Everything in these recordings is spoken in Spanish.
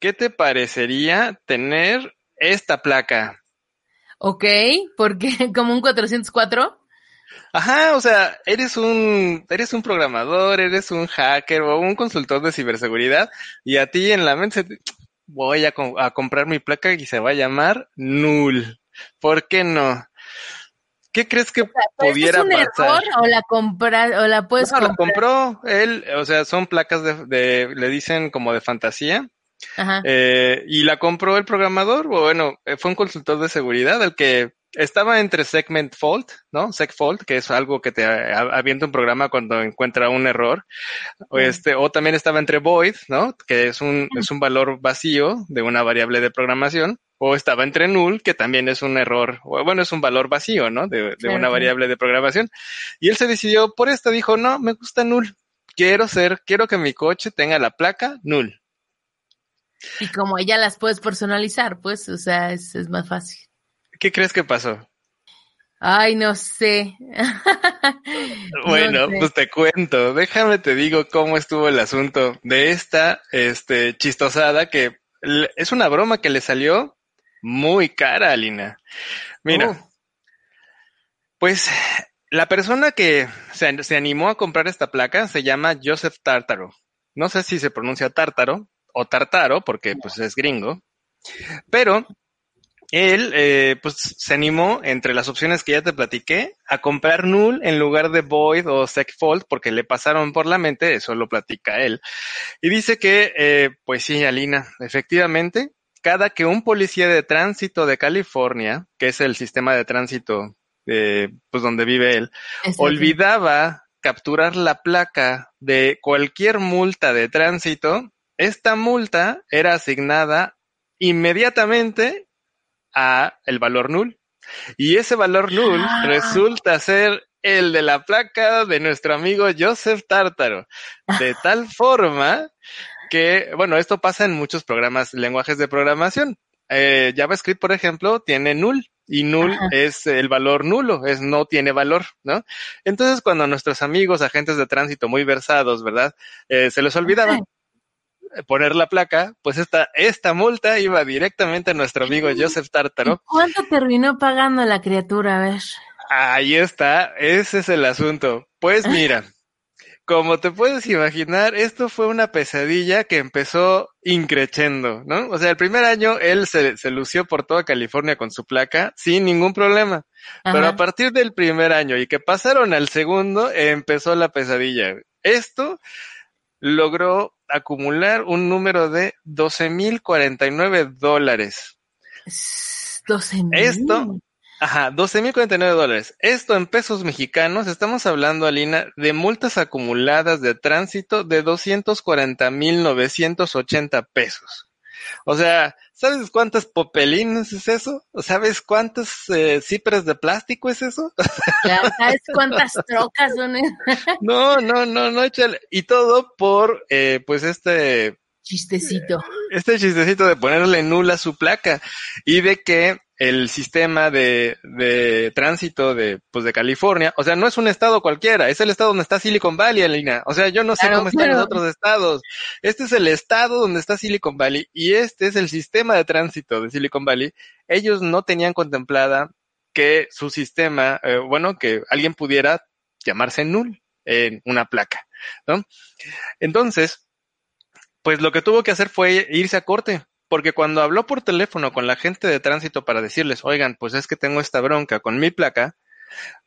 ¿Qué te parecería tener esta placa? Ok, porque como un 404. Ajá, o sea, eres un, eres un programador, eres un hacker o un consultor de ciberseguridad y a ti en la mente se- voy a, co- a comprar mi placa y se va a llamar Null. ¿Por qué no? ¿Qué crees que ¿Pero esto pudiera es un pasar? error o la compras o la puedes No, la comprar? compró él, o sea, son placas de, de- le dicen como de fantasía, Ajá. eh, y la compró el programador, o bueno, eh, fue un consultor de seguridad el que estaba entre segment fault, ¿no? Seg fault, que es algo que te a- avienta un programa cuando encuentra un error, o este, o también estaba entre void, ¿no? Que es un, es un valor vacío de una variable de programación, o estaba entre null, que también es un error, o bueno, es un valor vacío, ¿no? De, de Claro, una variable de programación. Y él se decidió por esta, dijo, no, me gusta null. Quiero ser, quiero que mi coche tenga la placa null. Y como ya las puedes personalizar, pues, o sea, es, es más fácil. ¿Qué crees que pasó? Ay, no sé. Bueno, No sé. pues te cuento, déjame te digo cómo estuvo el asunto de esta, este, chistosada que es una broma que le salió muy cara, Alina. Mira, Oh. pues la persona que se, se animó a comprar esta placa se llama Joseph Tartaro. No sé si se pronuncia Tártaro o Tartaro, porque pues es gringo, pero él eh, pues se animó entre las opciones que ya te platiqué a comprar null en lugar de void o segfault porque le pasaron por la mente, eso lo platica él. Y dice que, eh, pues sí, Alina, efectivamente, cada que un policía de tránsito de California, que es el sistema de tránsito eh, pues donde vive él, Exacto. olvidaba capturar la placa de cualquier multa de tránsito, esta multa era asignada inmediatamente a el valor null. Y ese valor null Ah. resulta ser el de la placa de nuestro amigo Joseph Tártaro. De tal forma que, bueno, esto pasa en muchos programas, lenguajes de programación. Eh, JavaScript, por ejemplo, tiene null y null Ajá. es el valor nulo, es no tiene valor, ¿no? Entonces, cuando nuestros amigos agentes de tránsito muy versados, ¿verdad? Eh, se les olvidaba Ajá. Poner la placa, pues esta, esta multa iba directamente a nuestro amigo Joseph ¿Y Tártaro. cuánto terminó pagando la criatura? A ver. Ahí está, ese es el asunto. Pues mira, como te puedes imaginar, esto fue una pesadilla que empezó increchendo, ¿no? O sea, el primer año él se, se lució por toda California con su placa sin ningún problema. Pero a partir del primer año y que pasaron al segundo, empezó la pesadilla. Esto logró acumular un número de 12.049 dólares. 12 mil. Esto, ajá, 12.049 dólares. Esto en pesos mexicanos, estamos hablando, Alina, de multas acumuladas de tránsito de 240.980 pesos. O sea, ¿sabes cuántas popelinas es eso? ¿Sabes cuántas eh, cipres de plástico es eso? ¿Sabes cuántas trocas son? No, no, no, no, échale. Y todo por, eh, pues este, Chistecito. este chistecito de ponerle nula su placa y de que el sistema de, de tránsito de, pues de California, o sea, no es un estado cualquiera, es el estado donde está Silicon Valley, Alina. O sea, yo no sé Claro, cómo están los otros estados. Este es el estado donde está Silicon Valley y este es el sistema de tránsito de Silicon Valley. Ellos no tenían contemplada que su sistema, eh, bueno, que alguien pudiera llamarse null en una placa, ¿no? Entonces, pues lo que tuvo que hacer fue irse a corte, porque cuando habló por teléfono con la gente de tránsito para decirles, oigan, pues es que tengo esta bronca con mi placa,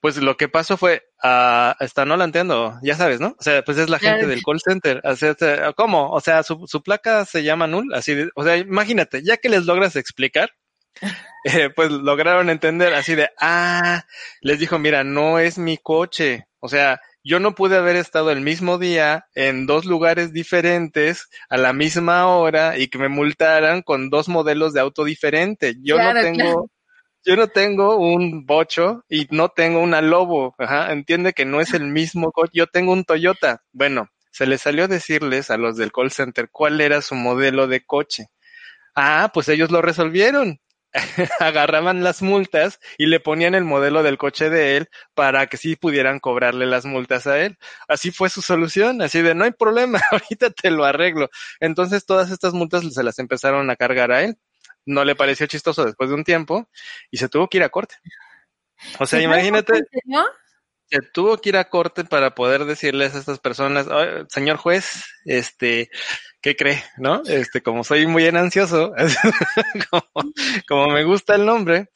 pues lo que pasó fue, ah, esta no la entiendo, ya sabes, ¿no? O sea, pues es la gente del call center. O sea, este, ¿cómo? O sea, su, su placa se llama null, así de, o sea, imagínate, ya que les logras explicar, eh, pues lograron entender así de, ah, les dijo, mira, no es mi coche, o sea, yo no pude haber estado el mismo día en dos lugares diferentes a la misma hora y que me multaran con dos modelos de auto diferentes. Yo Claro, no tengo, claro. yo no tengo un bocho y no tengo una lobo. Ajá, entiende que no es el mismo coche. Yo tengo un Toyota. Bueno, se les salió decirles a los del call center cuál era su modelo de coche. Ah, pues ellos lo resolvieron. Agarraban las multas y le ponían el modelo del coche de él para que sí pudieran cobrarle las multas a él. Así fue su solución, así de no hay problema, ahorita te lo arreglo. Entonces todas estas multas se las empezaron a cargar a él. No le pareció chistoso después de un tiempo y se tuvo que ir a corte. O sea, ¿Se imagínate. Se tuvo que ir a corte para poder decirles a estas personas, "Ay, señor juez, este, ¿qué cree? ¿No? Este, como soy muy ansioso, como, como me gusta el nombre,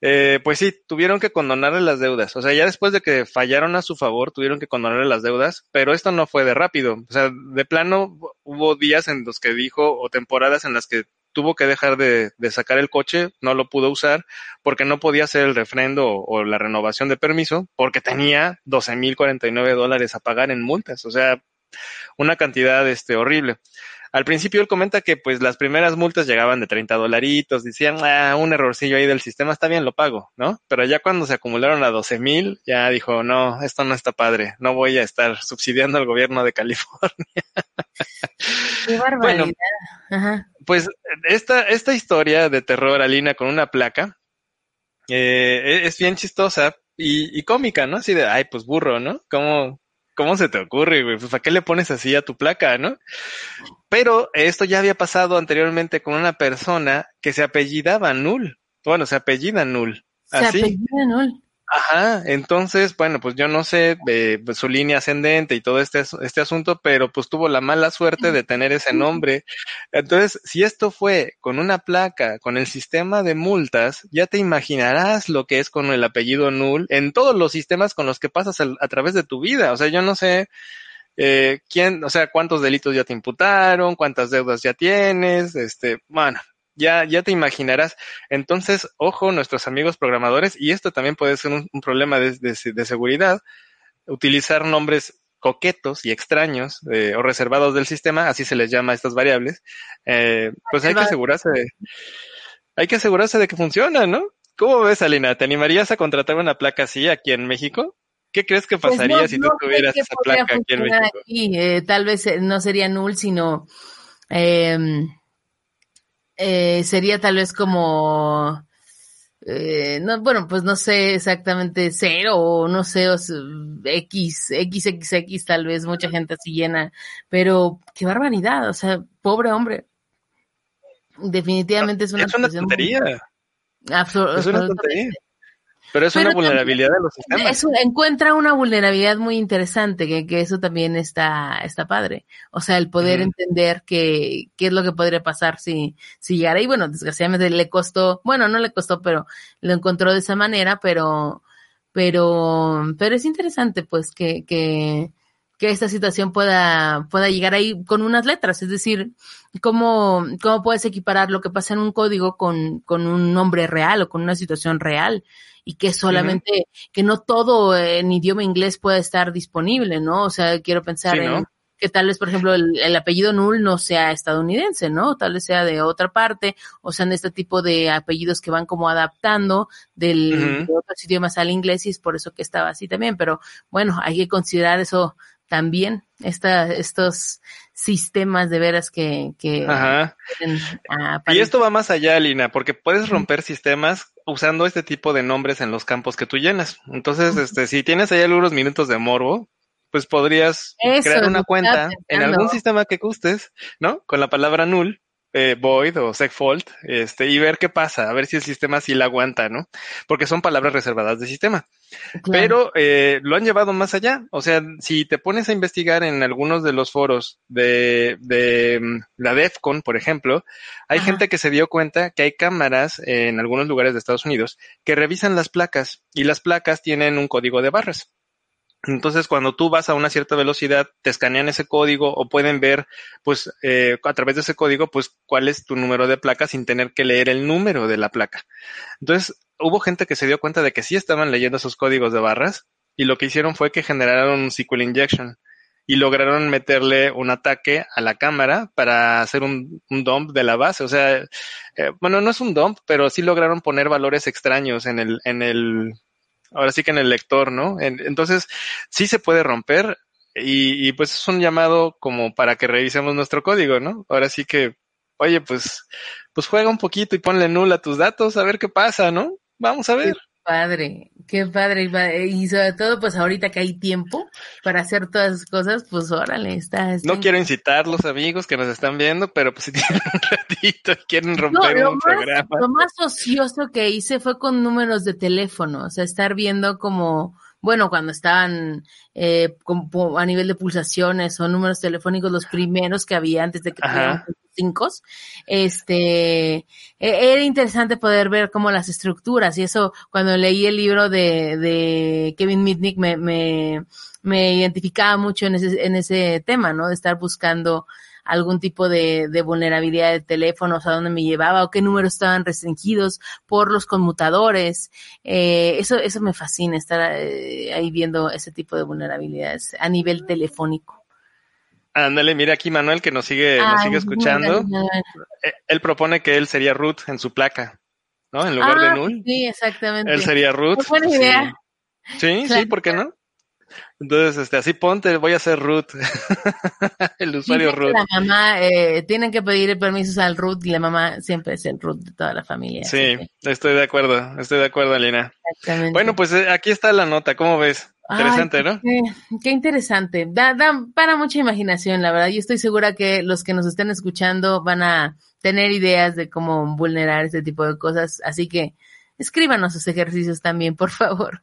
eh, pues sí, tuvieron que condonarle las deudas. O sea, ya después de que fallaron a su favor, tuvieron que condonarle las deudas, pero esto no fue de rápido. O sea, de plano hubo días en los que dijo, o temporadas en las que tuvo que dejar de, de sacar el coche, no lo pudo usar porque no podía hacer el refrendo o, o la renovación de permiso porque tenía 12.049 dólares a pagar en multas. O sea, una cantidad este, horrible. Al principio él comenta que pues las primeras multas llegaban de 30 dolaritos, decían, ah, un errorcillo ahí del sistema, está bien, lo pago, ¿no? Pero ya cuando se acumularon a 12 mil, ya dijo, no, esto no está padre, no voy a estar subsidiando al gobierno de California. Qué barbaridad. Ajá. Pues esta, esta historia de terror, Alina, con una placa, eh, es bien chistosa y, y cómica, ¿no? Así de, ay, pues burro, ¿no? ¿Cómo, ¿Cómo se te ocurre, güey? Pues ¿para qué le pones así a tu placa, no? Pero esto ya había pasado anteriormente con una persona que se apellidaba Null. Bueno, se apellida Null. Se Así. apellida Null. Ajá, entonces, bueno, pues yo no sé eh, pues, su línea ascendente y todo este, este asunto, pero pues tuvo la mala suerte de tener ese nombre. Entonces, si esto fue con una placa, con el sistema de multas, ya te imaginarás lo que es con el apellido Null en todos los sistemas con los que pasas al- a través de tu vida. O sea, yo no sé eh, quién, o sea, cuántos delitos ya te imputaron, cuántas deudas ya tienes, este, bueno, ya, ya te imaginarás. Entonces, ojo, nuestros amigos programadores, y esto también puede ser un, un problema de, de- de seguridad, utilizar nombres coquetos y extraños eh, o reservados del sistema, así se les llama a estas variables, eh, pues hay que asegurarse de, hay que asegurarse de que funciona, ¿no? ¿Cómo ves, Alina? ¿Te animarías a contratar una placa así aquí en México? ¿Qué crees que Pues pasaría no- si tú tuvieras esa placa aquí en México? aquí. Eh, tal vez eh, no sería null, sino eh, eh, sería tal vez como eh, no, bueno, pues no sé exactamente cero o no sé, o s- X, XXX tal vez mucha gente así llena, pero qué barbaridad, o sea, pobre hombre. Definitivamente es una, Es una muy- tontería, es una tontería. Pero es Pero una vulnerabilidad de los sistemas. Eso encuentra una vulnerabilidad muy interesante, que, que eso también está, está padre. O sea, el poder entender que, qué es lo que podría pasar si, si llegara. Y bueno, desgraciadamente le costó, bueno, no le costó, pero lo encontró de esa manera, pero, pero, pero es interesante, pues, que, que, que esta situación pueda, pueda llegar ahí con unas letras. Es decir, cómo, cómo puedes equiparar lo que pasa en un código con, con un nombre real o con una situación real y que solamente, que no todo en idioma inglés puede estar disponible, ¿no? O sea, quiero pensar Sí, ¿no? en que tal vez, por ejemplo, el, el apellido Null no sea estadounidense, ¿no? Tal vez sea de otra parte, o sean este tipo de apellidos que van como adaptando del, Ujú. de otros idiomas al inglés y es por eso que estaba así también. Pero bueno, hay que considerar eso también, esta, estos sistemas de veras que, que Ajá. Y esto va más allá, Lina, porque puedes romper sistemas usando este tipo de nombres en los campos que tú llenas. Entonces, este, si tienes ahí algunos minutos de morbo, pues podrías Eso crear una cuenta en algún sistema que gustes, ¿no? Con la palabra null, eh, void o segfault, este, y ver qué pasa, a ver si el sistema sí la aguanta, ¿no? Porque son palabras reservadas de sistema. Claro. Pero eh, lo han llevado más allá. O sea, si te pones a investigar en algunos de los foros de, de mm, la DEFCON, por ejemplo, hay Ajá. gente que se dio cuenta que hay cámaras en algunos lugares de Estados Unidos que revisan las placas y las placas tienen un código de barras. Entonces, cuando tú vas a una cierta velocidad, te escanean ese código o pueden ver, pues, eh, a través de ese código, pues, cuál es tu número de placa sin tener que leer el número de la placa. Entonces, hubo gente que se dio cuenta de que sí estaban leyendo esos códigos de barras y lo que hicieron fue que generaron un SQL injection y lograron meterle un ataque a la cámara para hacer un, un dump de la base. O sea, eh, bueno, no es un dump, pero sí lograron poner valores extraños en el, en el, ahora sí que en el lector, ¿no? En- entonces, sí se puede romper y, y pues es un llamado como para que revisemos nuestro código, ¿no? Ahora sí que, oye, pues, pues juega un poquito y ponle null a tus datos a ver qué pasa, ¿no? Vamos a ver. Padre, qué padre. y va- Y sobre todo, pues ahorita que hay tiempo para hacer todas esas cosas, pues órale, está. está No quiero incitar los amigos que nos están viendo, pero pues si tienen un ratito y quieren No, romper lo un más, programa. lo más ocioso que hice fue con números de teléfono, o sea, estar viendo como, bueno, cuando estaban eh, como a nivel de pulsaciones o números telefónicos, los primeros que había antes de que tuvieran cinco, este, e- era interesante poder ver como las estructuras y eso cuando leí el libro de, de Kevin Mitnick me, me, me identificaba mucho en ese, en ese tema, ¿no? De estar buscando algún tipo de, de vulnerabilidad de teléfonos, a dónde me llevaba o qué números estaban restringidos por los conmutadores. Eh, eso, eso me fascina, estar eh, ahí viendo ese tipo de vulnerabilidades a nivel telefónico. Ándale, mira aquí Manuel que nos sigue, nos sigue escuchando. Eh, Él propone que él sería root en su placa, ¿no? En lugar Ah, de null, Sí, exactamente. él sería root. Muy buena Sí. idea. Sí, Claro. sí, ¿por qué no? Entonces, este, así ponte, voy a ser root. el usuario Dicen root. La mamá, eh, tienen que pedir permisos al root y la mamá siempre es el root de toda la familia. Sí, que, estoy de acuerdo, estoy de acuerdo, Alina. exactamente. Bueno, pues eh, aquí está la nota, ¿cómo ves? Interesante, Ay, ¿no? Qué, qué interesante. Da, da para mucha imaginación, la verdad. Yo estoy segura que los que nos estén escuchando van a tener ideas de cómo vulnerar este tipo de cosas. Así que escríbanos sus ejercicios también, por favor.